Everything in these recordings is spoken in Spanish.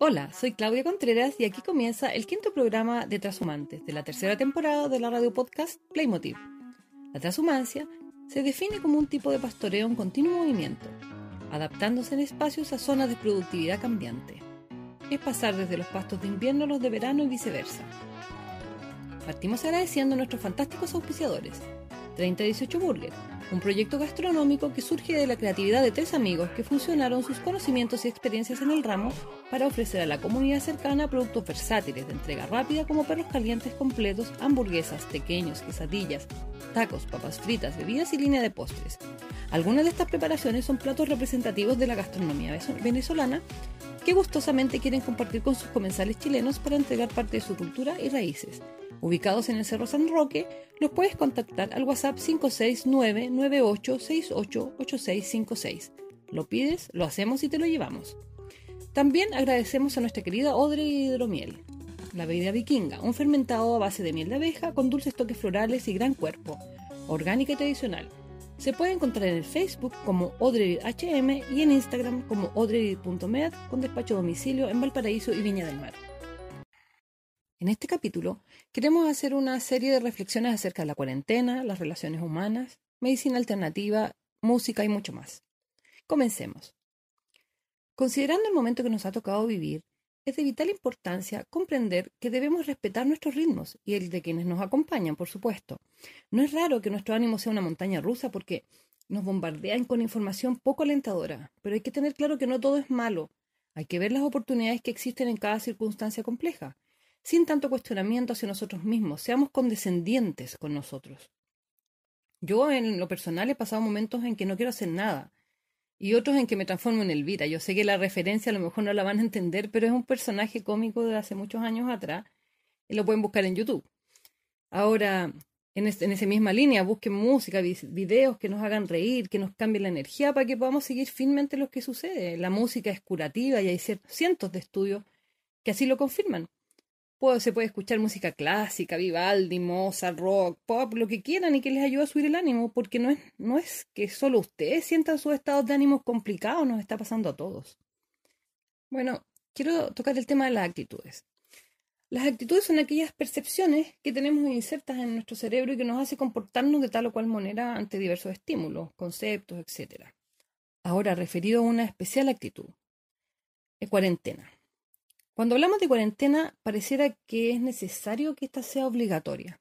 Hola, soy Claudia Contreras y aquí comienza el quinto programa de Transhumantes de la tercera temporada de la radio podcast Playmotiv. La transhumancia se define como un tipo de pastoreo en continuo movimiento, adaptándose en espacios a zonas de productividad cambiante. Es pasar desde los pastos de invierno a los de verano y viceversa. Partimos agradeciendo a nuestros fantásticos auspiciadores, 3018 Burger, un proyecto gastronómico que surge de la creatividad de tres amigos que funcionaron sus conocimientos y experiencias en el ramo para ofrecer a la comunidad cercana productos versátiles de entrega rápida como perros calientes completos, hamburguesas, pequeños, quesadillas, tacos, papas fritas, bebidas y línea de postres. Algunas de estas preparaciones son platos representativos de la gastronomía venezolana que gustosamente quieren compartir con sus comensales chilenos para entregar parte de su cultura y raíces. Ubicados en el Cerro San Roque, los puedes contactar al WhatsApp 56998688656. Lo pides, lo hacemos y te lo llevamos. También agradecemos a nuestra querida Odre Hidromiel, la bebida vikinga, un fermentado a base de miel de abeja con dulces toques florales y gran cuerpo, orgánica y tradicional. Se puede encontrar en el Facebook como HM y en Instagram como odrevid.med con despacho domicilio en Valparaíso y Viña del Mar. En este capítulo queremos hacer una serie de reflexiones acerca de la cuarentena, las relaciones humanas, medicina alternativa, música y mucho más. Comencemos. Considerando el momento que nos ha tocado vivir, es de vital importancia comprender que debemos respetar nuestros ritmos y el de quienes nos acompañan, por supuesto. No es raro que nuestro ánimo sea una montaña rusa porque nos bombardean con información poco alentadora, pero hay que tener claro que no todo es malo. Hay que ver las oportunidades que existen en cada circunstancia compleja sin tanto cuestionamiento hacia nosotros mismos, seamos condescendientes con nosotros. Yo en lo personal he pasado momentos en que no quiero hacer nada y otros en que me transformo en Elvira. Yo sé que la referencia a lo mejor no la van a entender, pero es un personaje cómico de hace muchos años atrás y lo pueden buscar en YouTube. Ahora, en, esa misma línea, busquen música, videos que nos hagan reír, que nos cambien la energía para que podamos seguir firmemente lo que sucede. La música es curativa y hay cientos de estudios que así lo confirman se puede escuchar música clásica, Vivaldi, Mozart, rock, pop, lo que quieran y que les ayude a subir el ánimo, porque no es, no es que solo ustedes sientan sus estados de ánimo complicados, nos está pasando a todos. Bueno, quiero tocar el tema de las actitudes. Las actitudes son aquellas percepciones que tenemos insertas en nuestro cerebro y que nos hace comportarnos de tal o cual manera ante diversos estímulos, conceptos, etc. Ahora, referido a una especial actitud, es cuarentena. Cuando hablamos de cuarentena, pareciera que es necesario que ésta sea obligatoria.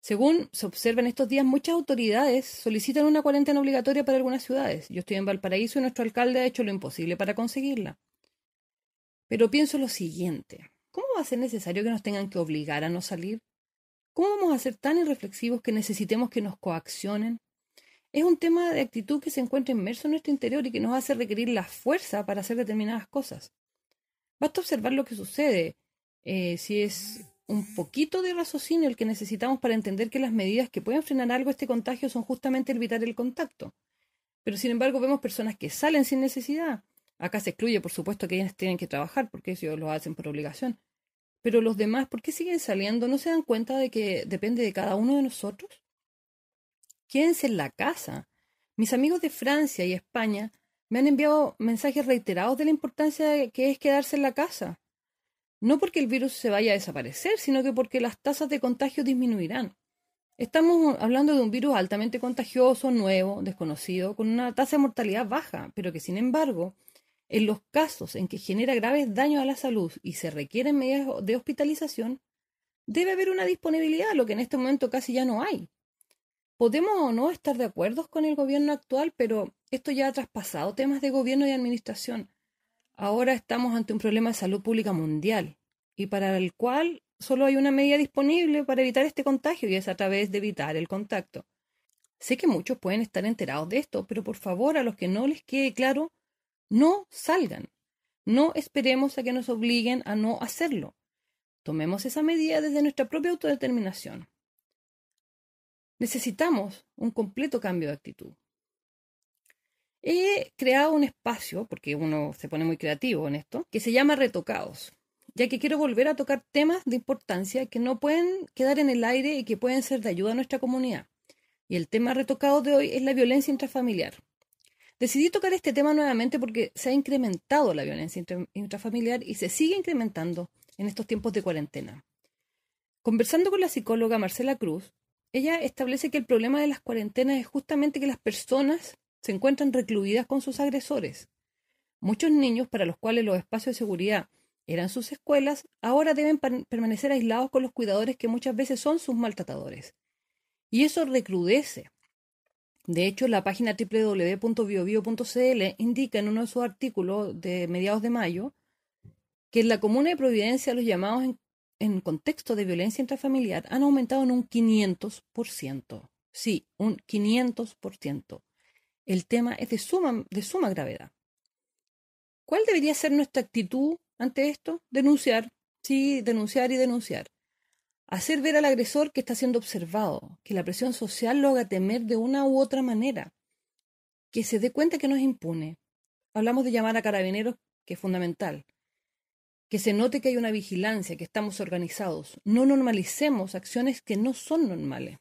Según se observa en estos días, muchas autoridades solicitan una cuarentena obligatoria para algunas ciudades. Yo estoy en Valparaíso y nuestro alcalde ha hecho lo imposible para conseguirla. Pero pienso lo siguiente, ¿cómo va a ser necesario que nos tengan que obligar a no salir? ¿Cómo vamos a ser tan irreflexivos que necesitemos que nos coaccionen? Es un tema de actitud que se encuentra inmerso en nuestro interior y que nos hace requerir la fuerza para hacer determinadas cosas. Basta observar lo que sucede. Eh, si es un poquito de raciocinio el que necesitamos para entender que las medidas que pueden frenar algo este contagio son justamente evitar el contacto. Pero sin embargo vemos personas que salen sin necesidad. Acá se excluye, por supuesto, que ellas tienen que trabajar porque ellos lo hacen por obligación. Pero los demás, ¿por qué siguen saliendo? ¿No se dan cuenta de que depende de cada uno de nosotros? Quédense en la casa. Mis amigos de Francia y España me han enviado mensajes reiterados de la importancia que es quedarse en la casa. No porque el virus se vaya a desaparecer, sino que porque las tasas de contagio disminuirán. Estamos hablando de un virus altamente contagioso, nuevo, desconocido, con una tasa de mortalidad baja, pero que sin embargo, en los casos en que genera graves daños a la salud y se requieren medidas de hospitalización, debe haber una disponibilidad, lo que en este momento casi ya no hay. Podemos o no estar de acuerdo con el gobierno actual, pero esto ya ha traspasado temas de gobierno y administración. Ahora estamos ante un problema de salud pública mundial y para el cual solo hay una medida disponible para evitar este contagio y es a través de evitar el contacto. Sé que muchos pueden estar enterados de esto, pero por favor, a los que no les quede claro, no salgan. No esperemos a que nos obliguen a no hacerlo. Tomemos esa medida desde nuestra propia autodeterminación. Necesitamos un completo cambio de actitud. He creado un espacio, porque uno se pone muy creativo en esto, que se llama Retocados, ya que quiero volver a tocar temas de importancia que no pueden quedar en el aire y que pueden ser de ayuda a nuestra comunidad. Y el tema retocado de hoy es la violencia intrafamiliar. Decidí tocar este tema nuevamente porque se ha incrementado la violencia intrafamiliar y se sigue incrementando en estos tiempos de cuarentena. Conversando con la psicóloga Marcela Cruz, ella establece que el problema de las cuarentenas es justamente que las personas se encuentran recluidas con sus agresores. Muchos niños para los cuales los espacios de seguridad eran sus escuelas, ahora deben permanecer aislados con los cuidadores que muchas veces son sus maltratadores. Y eso recrudece de hecho, la página www.biobio.cl indica en uno de sus artículos de mediados de mayo que en la comuna de Providencia los llamados en, contexto de violencia intrafamiliar han aumentado en un 500%. Sí, un 500%. El tema es de suma, de suma gravedad. ¿Cuál debería ser nuestra actitud ante esto? Denunciar, sí, denunciar y denunciar hacer ver al agresor que está siendo observado, que la presión social lo haga temer de una u otra manera, que se dé cuenta que no es impune. Hablamos de llamar a carabineros, que es fundamental. Que se note que hay una vigilancia, que estamos organizados. No normalicemos acciones que no son normales.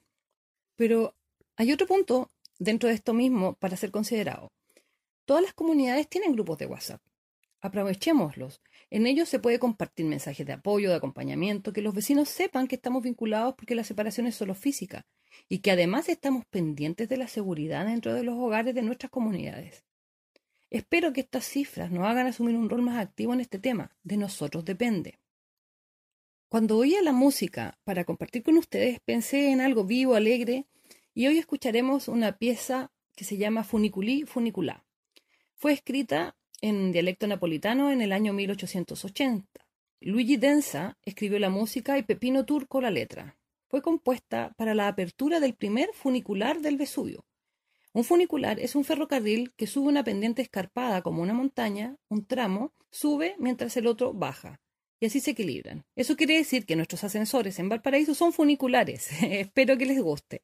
Pero hay otro punto dentro de esto mismo para ser considerado. Todas las comunidades tienen grupos de WhatsApp. Aprovechémoslos. En ellos se puede compartir mensajes de apoyo, de acompañamiento, que los vecinos sepan que estamos vinculados porque la separación es solo física y que además estamos pendientes de la seguridad dentro de los hogares de nuestras comunidades. Espero que estas cifras nos hagan asumir un rol más activo en este tema. De nosotros depende. Cuando oía la música para compartir con ustedes, pensé en algo vivo, alegre, y hoy escucharemos una pieza que se llama Funiculí Funiculá. Fue escrita en dialecto napolitano en el año 1880. Luigi Densa escribió la música y Pepino Turco la letra. Fue compuesta para la apertura del primer funicular del Vesubio. Un funicular es un ferrocarril que sube una pendiente escarpada como una montaña, un tramo, sube mientras el otro baja. Y así se equilibran. Eso quiere decir que nuestros ascensores en Valparaíso son funiculares. Espero que les guste.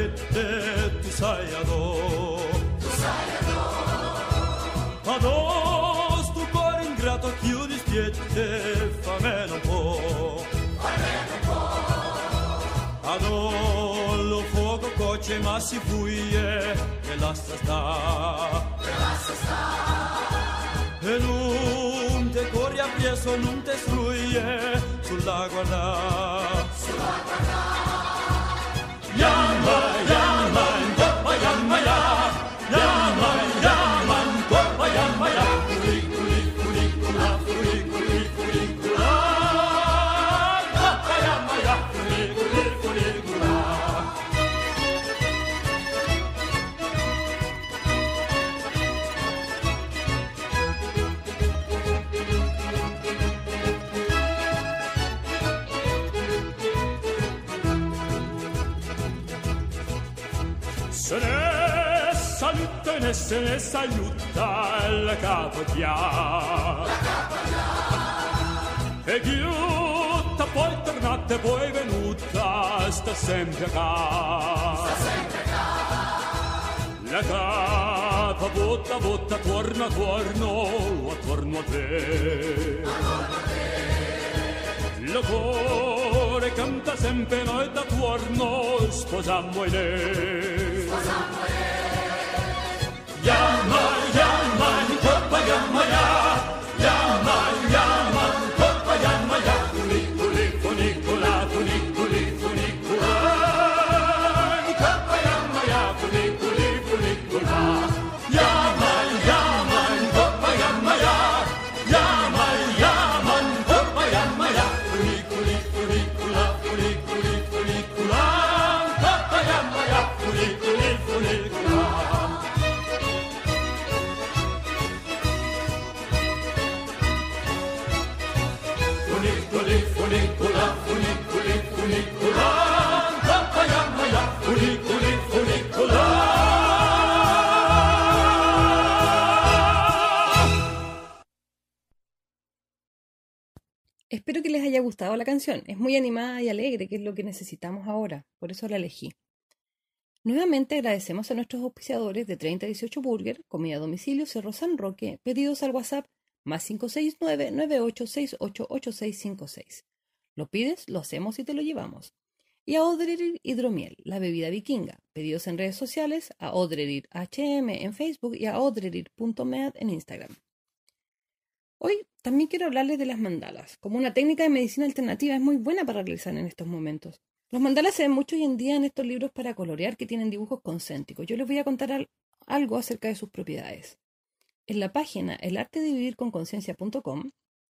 Saliette tu sai ado Tu sai ado Ados tu cuore ingrato chiudi spiette lo fuoco coce ma si fuie e lascia sta. E lascia sta. E non te corri appresso non te struie sulla guarda. Yama, yama, Yama, Yama, yanma, Yama, Yama. Se ne saluta la capodia. La capodia. E chiutta poi tornata poi venuta sta sempre a Sta La capa botta botta torna torno attorno a te. Attorno a te. Lo cuore canta sempre noi da tuorno sposammo in lei. Sposammo in lei. Yanma yanma hikappa yanma ya haya gustado la canción. Es muy animada y alegre, que es lo que necesitamos ahora. Por eso la elegí. Nuevamente agradecemos a nuestros auspiciadores de 3018 Burger, Comida a Domicilio, Cerro San Roque, pedidos al WhatsApp más 569-98688656. Lo pides, lo hacemos y te lo llevamos. Y a Odrerir Hidromiel, la bebida vikinga. Pedidos en redes sociales a Odrerir HM en Facebook y a odrerir.med en Instagram. Hoy también quiero hablarles de las mandalas. Como una técnica de medicina alternativa es muy buena para realizar en estos momentos. Los mandalas se ven mucho hoy en día en estos libros para colorear que tienen dibujos concéntricos. Yo les voy a contar algo acerca de sus propiedades. En la página El arte de vivir con conciencia.com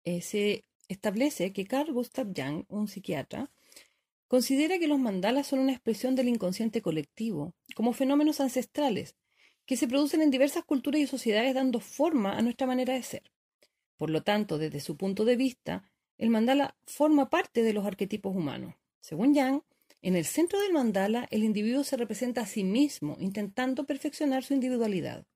eh, se establece que Carl Gustav Jung, un psiquiatra, considera que los mandalas son una expresión del inconsciente colectivo, como fenómenos ancestrales, que se producen en diversas culturas y sociedades dando forma a nuestra manera de ser. Por lo tanto, desde su punto de vista, el mandala forma parte de los arquetipos humanos. Según Jung, en el centro del mandala el individuo se representa a sí mismo, intentando perfeccionar su individualidad.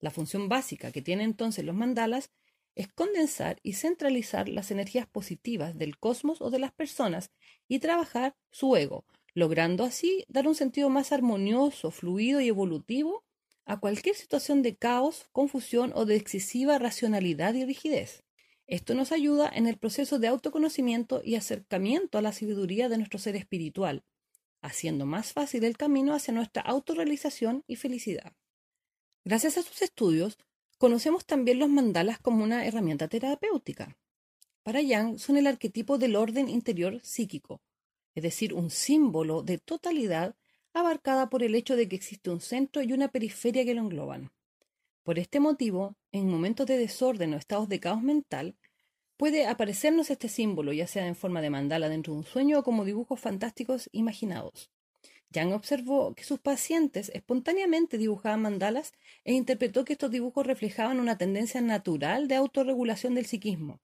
La función básica que tienen entonces los mandalas es condensar y centralizar las energías positivas del cosmos o de las personas y trabajar su ego, logrando así dar un sentido más armonioso, fluido y evolutivo a cualquier situación de caos, confusión o de excesiva racionalidad y rigidez. Esto nos ayuda en el proceso de autoconocimiento y acercamiento a la sabiduría de nuestro ser espiritual, haciendo más fácil el camino hacia nuestra autorrealización y felicidad. Gracias a sus estudios, conocemos también los mandalas como una herramienta terapéutica. Para Yang son el arquetipo del orden interior psíquico, es decir, un símbolo de totalidad abarcada por el hecho de que existe un centro y una periferia que lo engloban. Por este motivo, en momentos de desorden o estados de caos mental, puede aparecernos este símbolo, ya sea en forma de mandala dentro de un sueño o como dibujos fantásticos imaginados. Yang observó que sus pacientes espontáneamente dibujaban mandalas e interpretó que estos dibujos reflejaban una tendencia natural de autorregulación del psiquismo.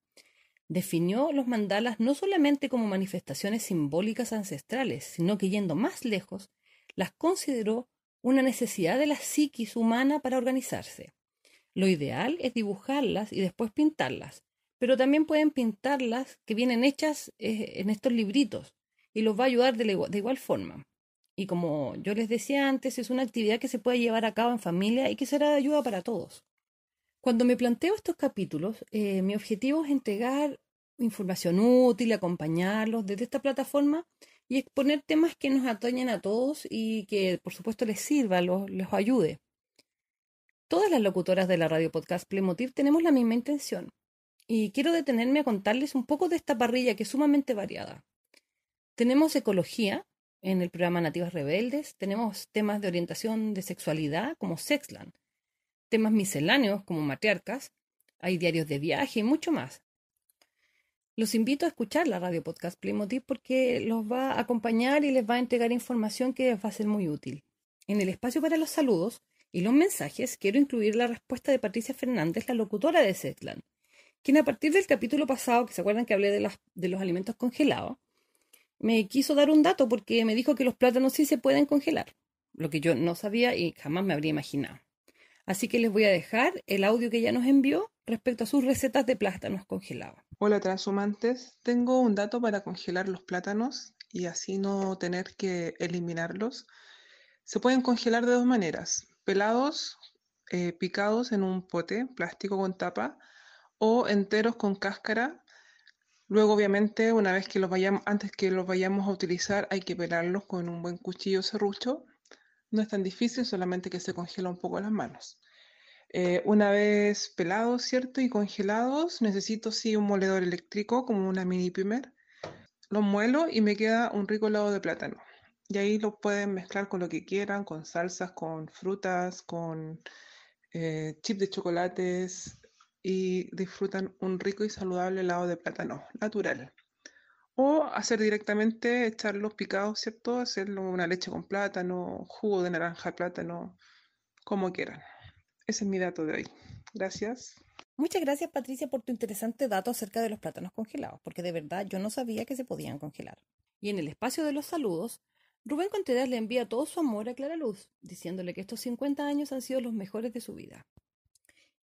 Definió los mandalas no solamente como manifestaciones simbólicas ancestrales, sino que yendo más lejos, las consideró una necesidad de la psiquis humana para organizarse. Lo ideal es dibujarlas y después pintarlas, pero también pueden pintarlas que vienen hechas eh, en estos libritos y los va a ayudar de, igual forma. Y como yo les decía antes, es una actividad que se puede llevar a cabo en familia y que será de ayuda para todos. Cuando me planteo estos capítulos, eh, mi objetivo es entregar información útil, acompañarlos desde esta plataforma y exponer temas que nos atañen a todos y que por supuesto les sirva, los, les ayude. Todas las locutoras de la radio podcast Playmotiv tenemos la misma intención y quiero detenerme a contarles un poco de esta parrilla que es sumamente variada. Tenemos ecología, en el programa Nativas Rebeldes. Tenemos temas de orientación de sexualidad como Sexland, temas misceláneos como matriarcas, hay diarios de viaje y mucho más. Los invito a escuchar la radio podcast Playmotiv porque los va a acompañar y les va a entregar información que va a ser muy útil. En el espacio para los saludos y los mensajes quiero incluir la respuesta de Patricia Fernández, la locutora de Sexland, quien a partir del capítulo pasado, que se acuerdan que hablé de, de los alimentos congelados, me quiso dar un dato porque me dijo que los plátanos sí se pueden congelar, lo que yo no sabía y jamás me habría imaginado. Así que les voy a dejar el audio que ella nos envió respecto a sus recetas de plátanos congelados. Hola transhumantes, tengo un dato para congelar los plátanos y así no tener que eliminarlos. Se pueden congelar de dos maneras, pelados, eh, picados en un pote plástico con tapa o enteros con cáscara Luego, obviamente, una vez que los vayamos, antes que los vayamos a utilizar, hay que pelarlos con un buen cuchillo serrucho. No es tan difícil, solamente que se congela un poco las manos. Eh, una vez pelados, ¿cierto? Y congelados, necesito sí un moledor eléctrico, como una mini primer. Los muelo y me queda un rico helado de plátano. Y ahí lo pueden mezclar con lo que quieran, con salsas, con frutas, con eh, chips de chocolates, y disfrutan un rico y saludable helado de plátano natural. O hacer directamente, echar los picados, ¿cierto? Hacerlo una leche con plátano, jugo de naranja, plátano, como quieran. Ese es mi dato de hoy. Gracias. Muchas gracias Patricia por tu interesante dato acerca de los plátanos congelados, porque de verdad yo no sabía que se podían congelar. Y en el espacio de los saludos, Rubén Contreras le envía todo su amor a Clara Luz, diciéndole que estos 50 años han sido los mejores de su vida.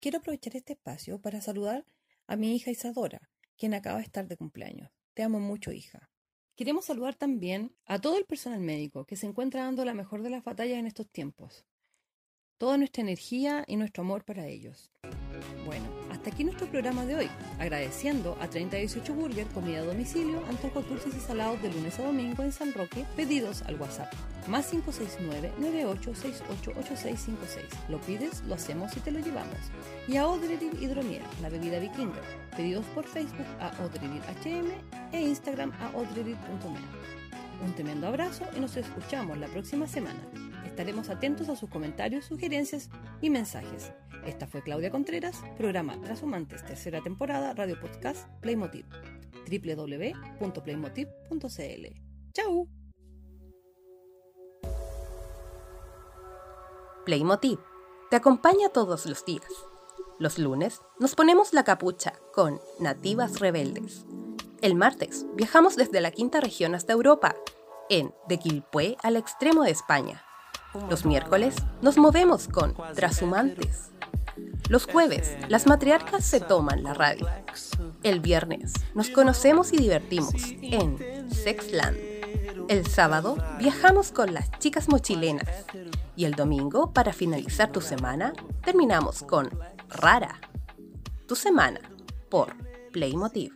Quiero aprovechar este espacio para saludar a mi hija Isadora, quien acaba de estar de cumpleaños. Te amo mucho, hija. Queremos saludar también a todo el personal médico que se encuentra dando la mejor de las batallas en estos tiempos. Toda nuestra energía y nuestro amor para ellos. Bueno, hasta aquí nuestro programa de hoy, agradeciendo a 3018 Burger, comida a domicilio, antojos dulces y salados de lunes a domingo en San Roque, pedidos al WhatsApp, más 569-98688656. Lo pides, lo hacemos y te lo llevamos. Y a Odredil Hidromiel, la bebida vikinga, pedidos por Facebook a HM e Instagram a odredil.me. Un tremendo abrazo y nos escuchamos la próxima semana. Estaremos atentos a sus comentarios, sugerencias y mensajes. Esta fue Claudia Contreras, programa Trashumantes, tercera temporada, Radio Podcast Playmotiv, www.playmotiv.cl. ¡Chao! Playmotiv te acompaña todos los días. Los lunes nos ponemos la capucha con Nativas Rebeldes. El martes viajamos desde la quinta región hasta Europa, en De Quilpué al extremo de España. Los miércoles nos movemos con Trashumantes. Los jueves, las matriarcas se toman la radio. El viernes, nos conocemos y divertimos en Sexland. El sábado, viajamos con las chicas mochilenas. Y el domingo, para finalizar tu semana, terminamos con Rara. Tu semana por Playmotiv.